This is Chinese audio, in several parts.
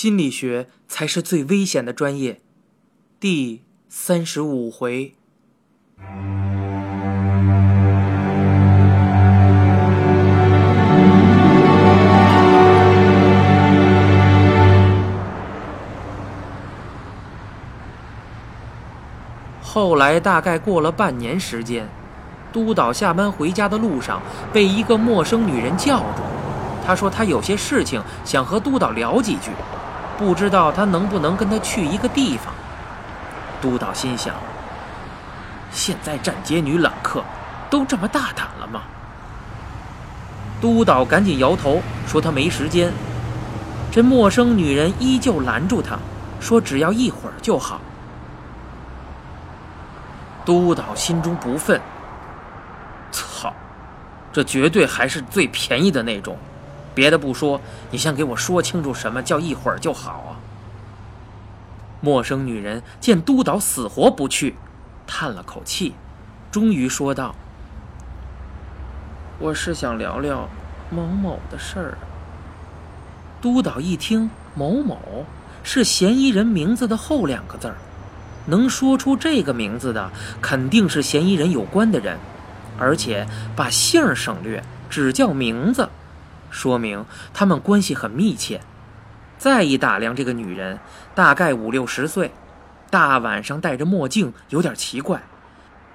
心理学才是最危险的专业。第三十五回。后来大概过了半年时间，督导下班回家的路上被一个陌生女人叫住。他说他有些事情想和督导聊几句，不知道他能不能跟他去一个地方。督导心想：现在站街女揽客，都这么大胆了吗？督导赶紧摇头说他没时间。这陌生女人依旧拦住他，说只要一会儿就好。督导心中不忿，操，这绝对还是最便宜的那种。别的不说，你先给我说清楚什么叫一会儿就好啊！陌生女人见督导死活不去，叹了口气，终于说道：“我是想聊聊某某的事儿。”督导一听，某某是嫌疑人名字的后两个字儿。能说出这个名字的，肯定是嫌疑人有关的人，而且把姓儿省略，只叫名字，说明他们关系很密切。再一打量这个女人，大概五六十岁，大晚上戴着墨镜，有点奇怪。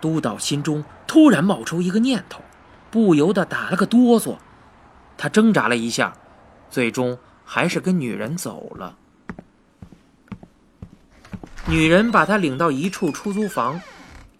督导心中突然冒出一个念头，不由得打了个哆嗦。他挣扎了一下，最终还是跟女人走了。女人把他领到一处出租房，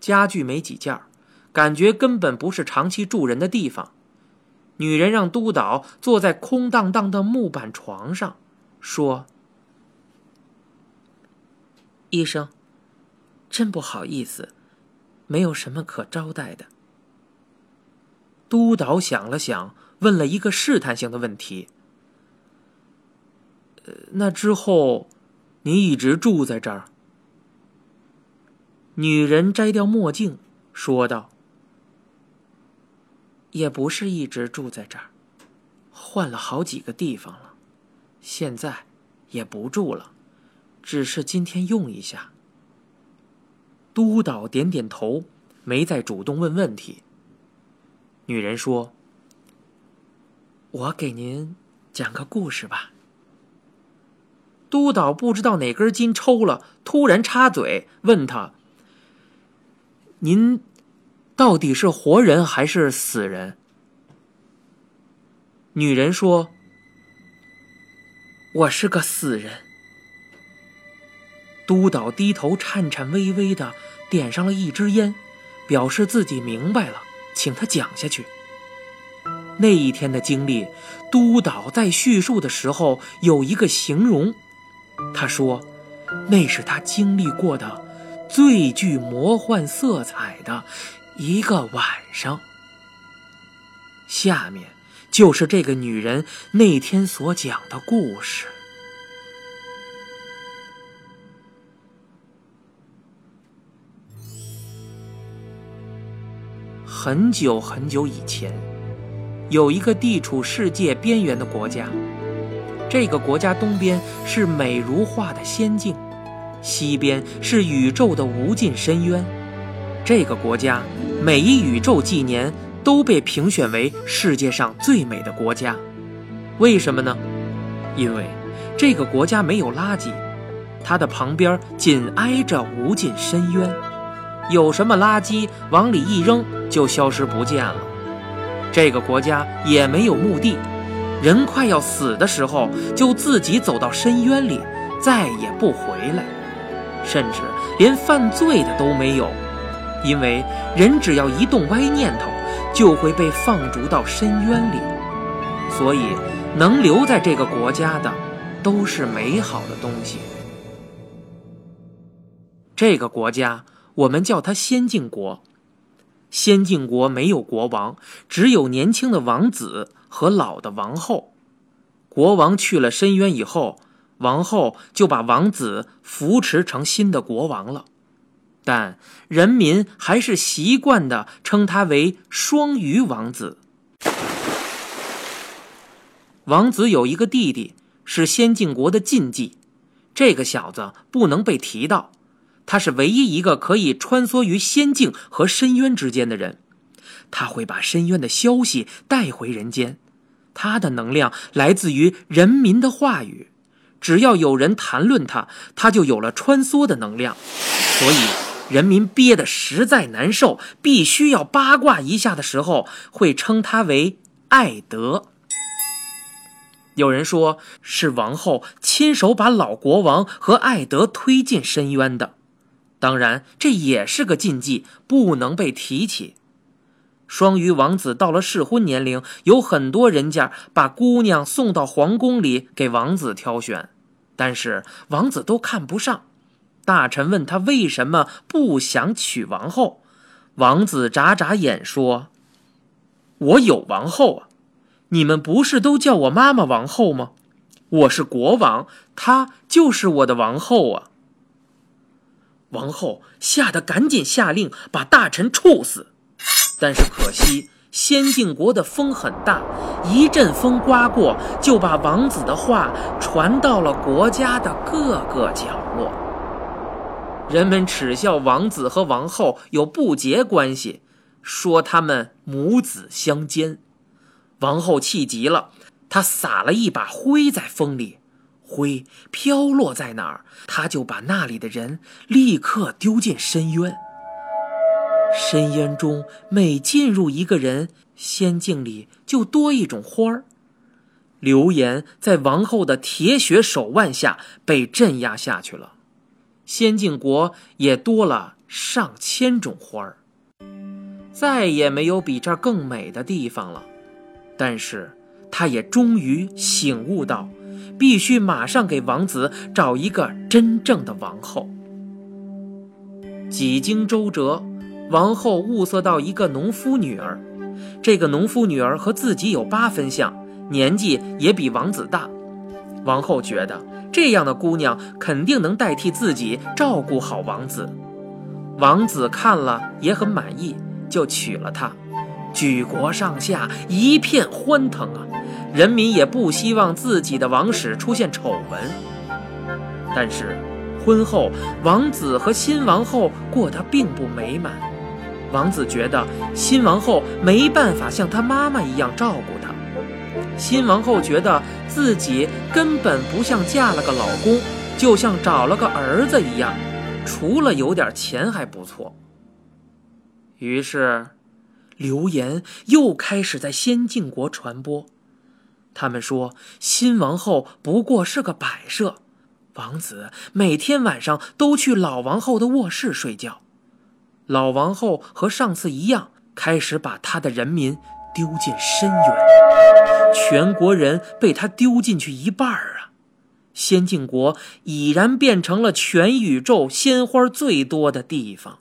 家具没几件，感觉根本不是长期住人的地方。女人让督导坐在空荡荡的木板床上，说：“医生，真不好意思，没有什么可招待的。”督导想了想，问了一个试探性的问题：“呃，那之后，你一直住在这儿？”女人摘掉墨镜，说道：“也不是一直住在这儿，换了好几个地方了，现在也不住了，只是今天用一下。”督导点点头，没再主动问问题。女人说：“我给您讲个故事吧。”督导不知道哪根筋抽了，突然插嘴问他。您到底是活人还是死人？女人说：“我是个死人。”督导低头颤颤巍巍的点上了一支烟，表示自己明白了，请他讲下去。那一天的经历，督导在叙述的时候有一个形容，他说：“那是他经历过的。”最具魔幻色彩的一个晚上。下面就是这个女人那天所讲的故事。很久很久以前，有一个地处世界边缘的国家，这个国家东边是美如画的仙境。西边是宇宙的无尽深渊，这个国家每一宇宙纪年都被评选为世界上最美的国家。为什么呢？因为这个国家没有垃圾，它的旁边紧挨着无尽深渊，有什么垃圾往里一扔就消失不见了。这个国家也没有墓地，人快要死的时候就自己走到深渊里，再也不回来。甚至连犯罪的都没有，因为人只要一动歪念头，就会被放逐到深渊里。所以，能留在这个国家的，都是美好的东西。这个国家，我们叫它仙境国。仙境国没有国王，只有年轻的王子和老的王后。国王去了深渊以后。王后就把王子扶持成新的国王了，但人民还是习惯的称他为双鱼王子。王子有一个弟弟，是仙境国的禁忌，这个小子不能被提到。他是唯一一个可以穿梭于仙境和深渊之间的人，他会把深渊的消息带回人间。他的能量来自于人民的话语，只要有人谈论他，他就有了穿梭的能量。所以，人民憋得实在难受，必须要八卦一下的时候，会称他为艾德。有人说是王后亲手把老国王和艾德推进深渊的，当然这也是个禁忌，不能被提起。双鱼王子到了适婚年龄，有很多人家把姑娘送到皇宫里给王子挑选，但是王子都看不上。大臣问他为什么不想娶王后，王子眨眨眼说：“我有王后啊，你们不是都叫我妈妈王后吗？我是国王，她就是我的王后啊。”王后吓得赶紧下令把大臣处死。但是可惜，仙境国的风很大，一阵风刮过，就把王子的话传到了国家的各个角落。人们耻笑王子和王后有不洁关系，说他们母子相奸。王后气急了，她撒了一把灰在风里，灰飘落在哪儿，她就把那里的人立刻丢进深渊。深渊中，每进入一个人，仙境里就多一种花儿。流言在王后的铁血手腕下被镇压下去了，仙境国也多了上千种花儿，再也没有比这儿更美的地方了。但是，他也终于醒悟到，必须马上给王子找一个真正的王后。几经周折。王后物色到一个农夫女儿，这个农夫女儿和自己有八分像，年纪也比王子大。王后觉得这样的姑娘肯定能代替自己照顾好王子。王子看了也很满意，就娶了她。举国上下一片欢腾啊！人民也不希望自己的王室出现丑闻。但是，婚后王子和新王后过得并不美满。王子觉得新王后没办法像他妈妈一样照顾他，新王后觉得自己根本不像嫁了个老公，就像找了个儿子一样，除了有点钱还不错。于是，流言又开始在仙境国传播，他们说新王后不过是个摆设，王子每天晚上都去老王后的卧室睡觉。老王后和上次一样，开始把他的人民丢进深渊，全国人被他丢进去一半儿啊！仙境国已然变成了全宇宙鲜花最多的地方，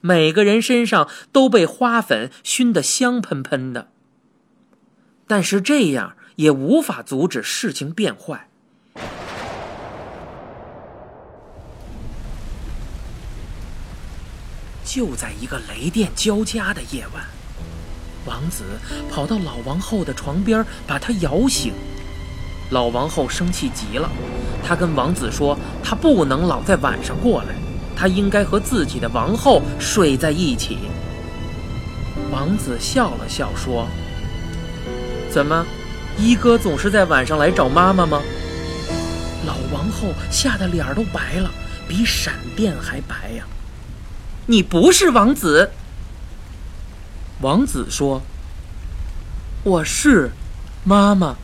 每个人身上都被花粉熏得香喷喷的。但是这样也无法阻止事情变坏。就在一个雷电交加的夜晚，王子跑到老王后的床边，把她摇醒。老王后生气极了，她跟王子说：“她不能老在晚上过来，她应该和自己的王后睡在一起。”王子笑了笑说：“怎么，一哥总是在晚上来找妈妈吗？”老王后吓得脸都白了，比闪电还白呀。你不是王子。王子说：“我是，妈妈。”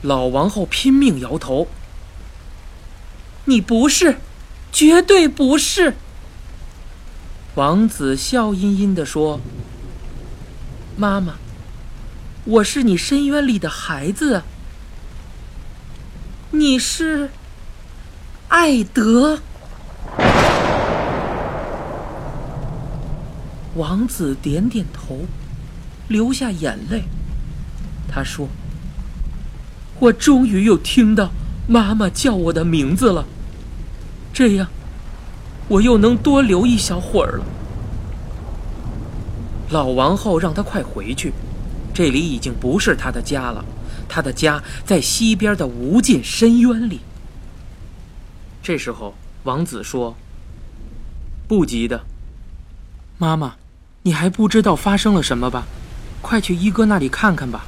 老王后拼命摇头：“你不是，绝对不是。”王子笑吟吟地说：“妈妈，我是你深渊里的孩子。你是，艾德。”王子点点头，流下眼泪。他说：“我终于又听到妈妈叫我的名字了，这样，我又能多留一小会儿了。”老王后让他快回去，这里已经不是他的家了，他的家在西边的无尽深渊里。这时候，王子说：“不急的，妈妈，你还不知道发生了什么吧？快去一哥那里看看吧。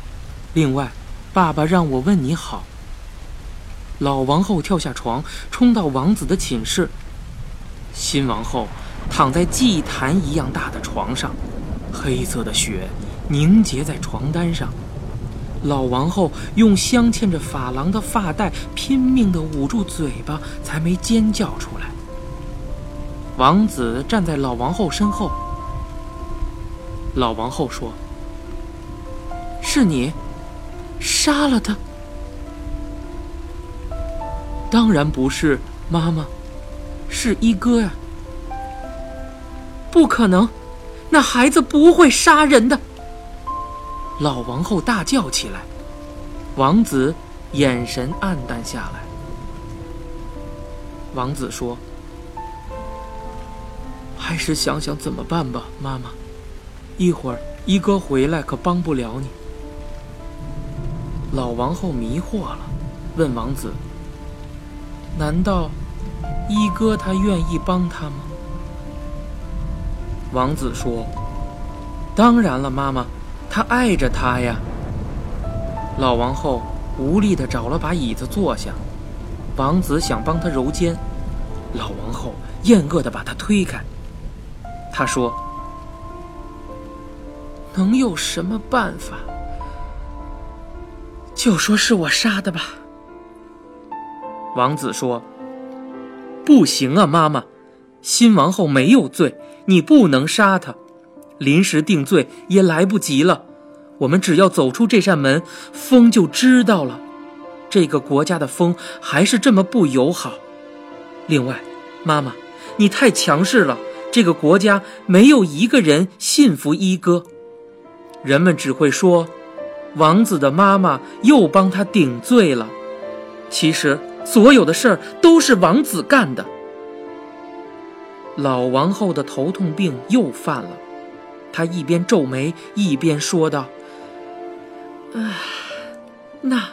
另外，爸爸让我问你好。”老王后跳下床，冲到王子的寝室。新王后躺在祭坛一样大的床上，黑色的血凝结在床单上。老王后用镶嵌着珐琅的发带拼命地捂住嘴巴，才没尖叫出来。王子站在老王后身后。老王后说：“是你，杀了他？”“当然不是，妈妈。”是一哥呀！不可能，那孩子不会杀人的。老王后大叫起来，王子眼神黯淡下来。王子说：“还是想想怎么办吧，妈妈。一会儿一哥回来可帮不了你。”老王后迷惑了，问王子：“难道？”一哥他愿意帮他吗？王子说：“当然了，妈妈，他爱着他呀。”老王后无力地找了把椅子坐下，王子想帮他揉肩，老王后厌恶地把他推开。他说：“能有什么办法？就说是我杀的吧。”王子说。不行啊，妈妈，新王后没有罪，你不能杀她。临时定罪也来不及了。我们只要走出这扇门，风就知道了。这个国家的风还是这么不友好。另外，妈妈，你太强势了。这个国家没有一个人信服一哥，人们只会说，王子的妈妈又帮他顶罪了。其实。所有的事儿都是王子干的。老王后的头痛病又犯了，她一边皱眉一边说道：“唉，那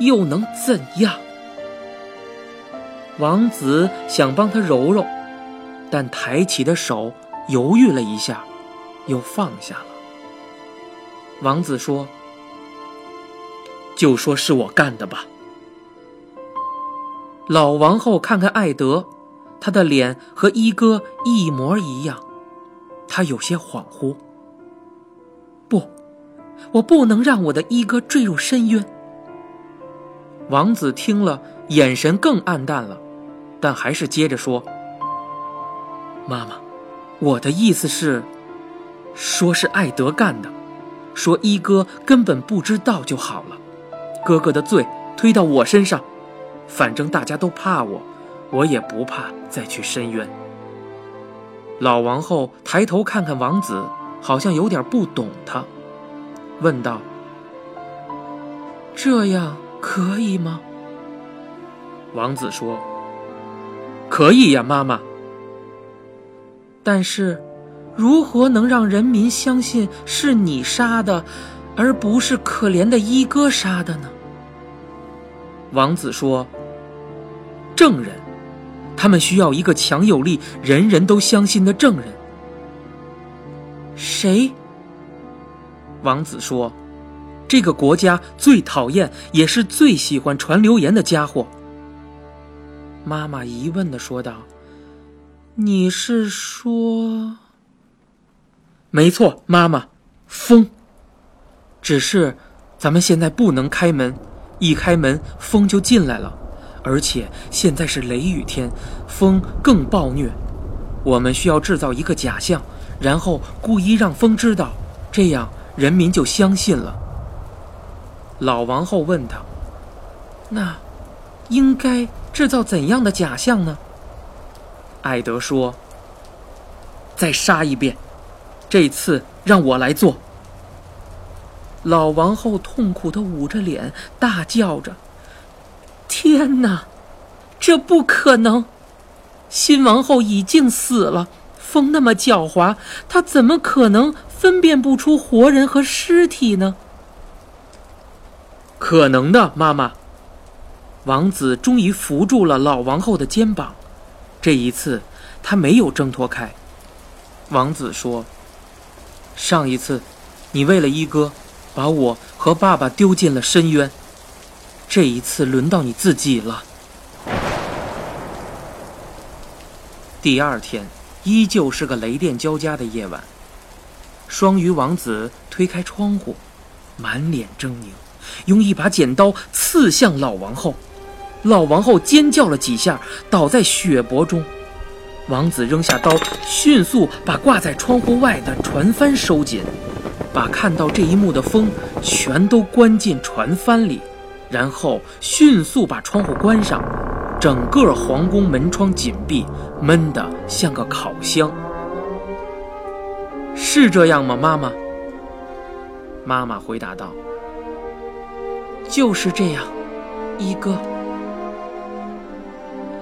又能怎样？”王子想帮她揉揉，但抬起的手犹豫了一下，又放下了。王子说：“就说是我干的吧。”老王后看看艾德，他的脸和一哥一模一样，他有些恍惚。不，我不能让我的一哥坠入深渊。王子听了，眼神更暗淡了，但还是接着说：“妈妈，我的意思是，说是艾德干的，说一哥根本不知道就好了，哥哥的罪推到我身上。”反正大家都怕我，我也不怕再去深渊。老王后抬头看看王子，好像有点不懂他，问道：“这样可以吗？”王子说：“可以呀，妈妈。但是，如何能让人民相信是你杀的，而不是可怜的一哥杀的呢？”王子说。证人，他们需要一个强有力、人人都相信的证人。谁？王子说：“这个国家最讨厌，也是最喜欢传流言的家伙。”妈妈疑问的说道：“你是说？”没错，妈妈，风。只是，咱们现在不能开门，一开门风就进来了。而且现在是雷雨天，风更暴虐。我们需要制造一个假象，然后故意让风知道，这样人民就相信了。老王后问他：“那应该制造怎样的假象呢？”艾德说：“再杀一遍，这次让我来做。”老王后痛苦的捂着脸，大叫着。天哪，这不可能！新王后已经死了，风那么狡猾，她怎么可能分辨不出活人和尸体呢？可能的，妈妈。王子终于扶住了老王后的肩膀，这一次他没有挣脱开。王子说：“上一次，你为了一哥，把我和爸爸丢进了深渊。这一次轮到你自己了。”第二天，依旧是个雷电交加的夜晚。双鱼王子推开窗户，满脸狰狞，用一把剪刀刺向老王后。老王后尖叫了几下，倒在血泊中。王子扔下刀，迅速把挂在窗户外的船帆收紧，把看到这一幕的风全都关进船帆里，然后迅速把窗户关上。整个皇宫门窗紧闭，闷得像个烤箱。是这样吗，妈妈？妈妈回答道：“就是这样，一哥。”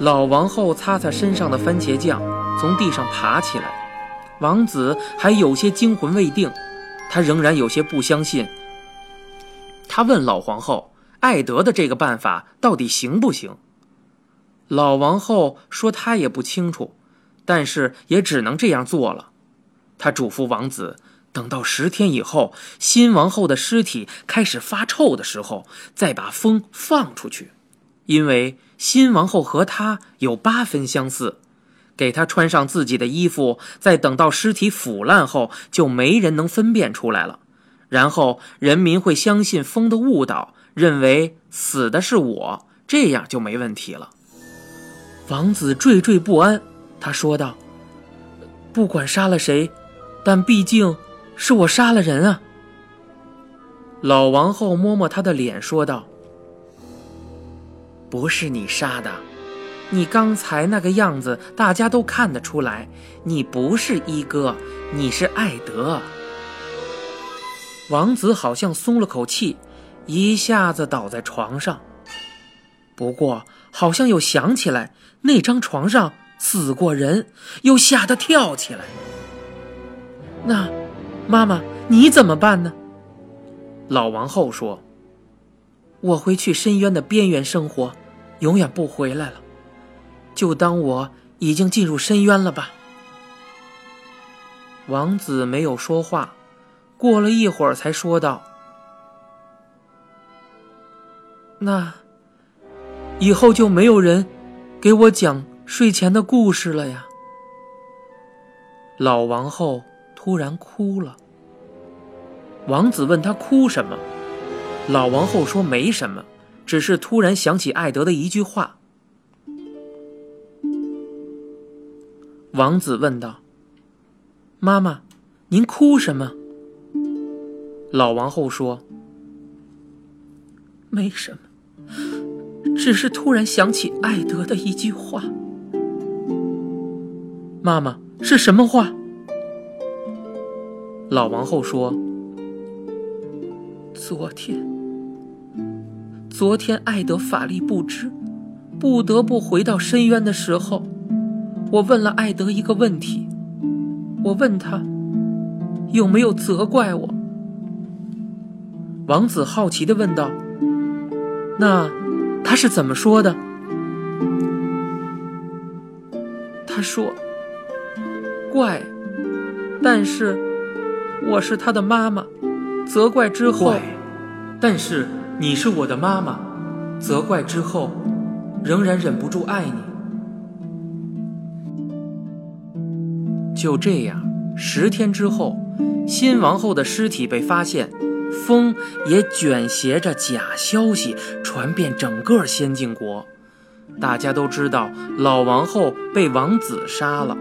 老王后擦擦身上的番茄酱，从地上爬起来。王子还有些惊魂未定，他仍然有些不相信。他问老皇后：“艾德的这个办法到底行不行？”老王后说：“她也不清楚，但是也只能这样做了。”她嘱咐王子：“等到十天以后，新王后的尸体开始发臭的时候，再把风放出去，因为……”新王后和她有八分相似，给她穿上自己的衣服，再等到尸体腐烂后，就没人能分辨出来了。然后人民会相信风的误导，认为死的是我，这样就没问题了。王子惴惴不安，他说道：“不管杀了谁，但毕竟是我杀了人啊。”老王后摸摸他的脸，说道。不是你杀的，你刚才那个样子，大家都看得出来，你不是一哥，你是艾德。王子好像松了口气，一下子倒在床上。不过好像又想起来，那张床上死过人，又吓得跳起来。那，妈妈你怎么办呢？老王后说。我会去深渊的边缘生活，永远不回来了。就当我已经进入深渊了吧。王子没有说话，过了一会儿才说道：“那以后就没有人给我讲睡前的故事了呀。”老王后突然哭了。王子问他哭什么。老王后说：“没什么，只是突然想起艾德的一句话。”王子问道：“妈妈，您哭什么？”老王后说：“没什么，只是突然想起艾德的一句话。”妈妈是什么话？老王后说：“昨天。”昨天艾德法力不支，不得不回到深渊的时候，我问了艾德一个问题。我问他有没有责怪我。王子好奇的问道：“那他是怎么说的？”他说：“怪，但是我是他的妈妈，责怪之后，但是。”你是我的妈妈，责怪之后，仍然忍不住爱你。就这样，十天之后，新王后的尸体被发现，风也卷挟着假消息传遍整个仙境国。大家都知道老王后被王子杀了，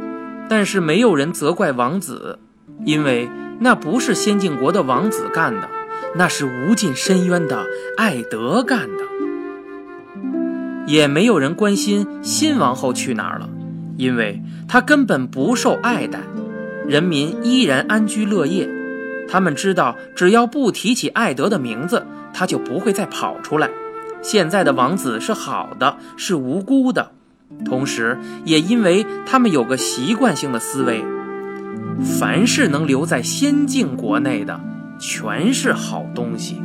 但是没有人责怪王子，因为那不是仙境国的王子干的。那是无尽深渊的艾德干的，也没有人关心新王后去哪儿了，因为她根本不受爱戴，人民依然安居乐业。他们知道，只要不提起艾德的名字，他就不会再跑出来。现在的王子是好的，是无辜的，同时也因为他们有个习惯性的思维：凡是能留在仙境国内的，全是好东西。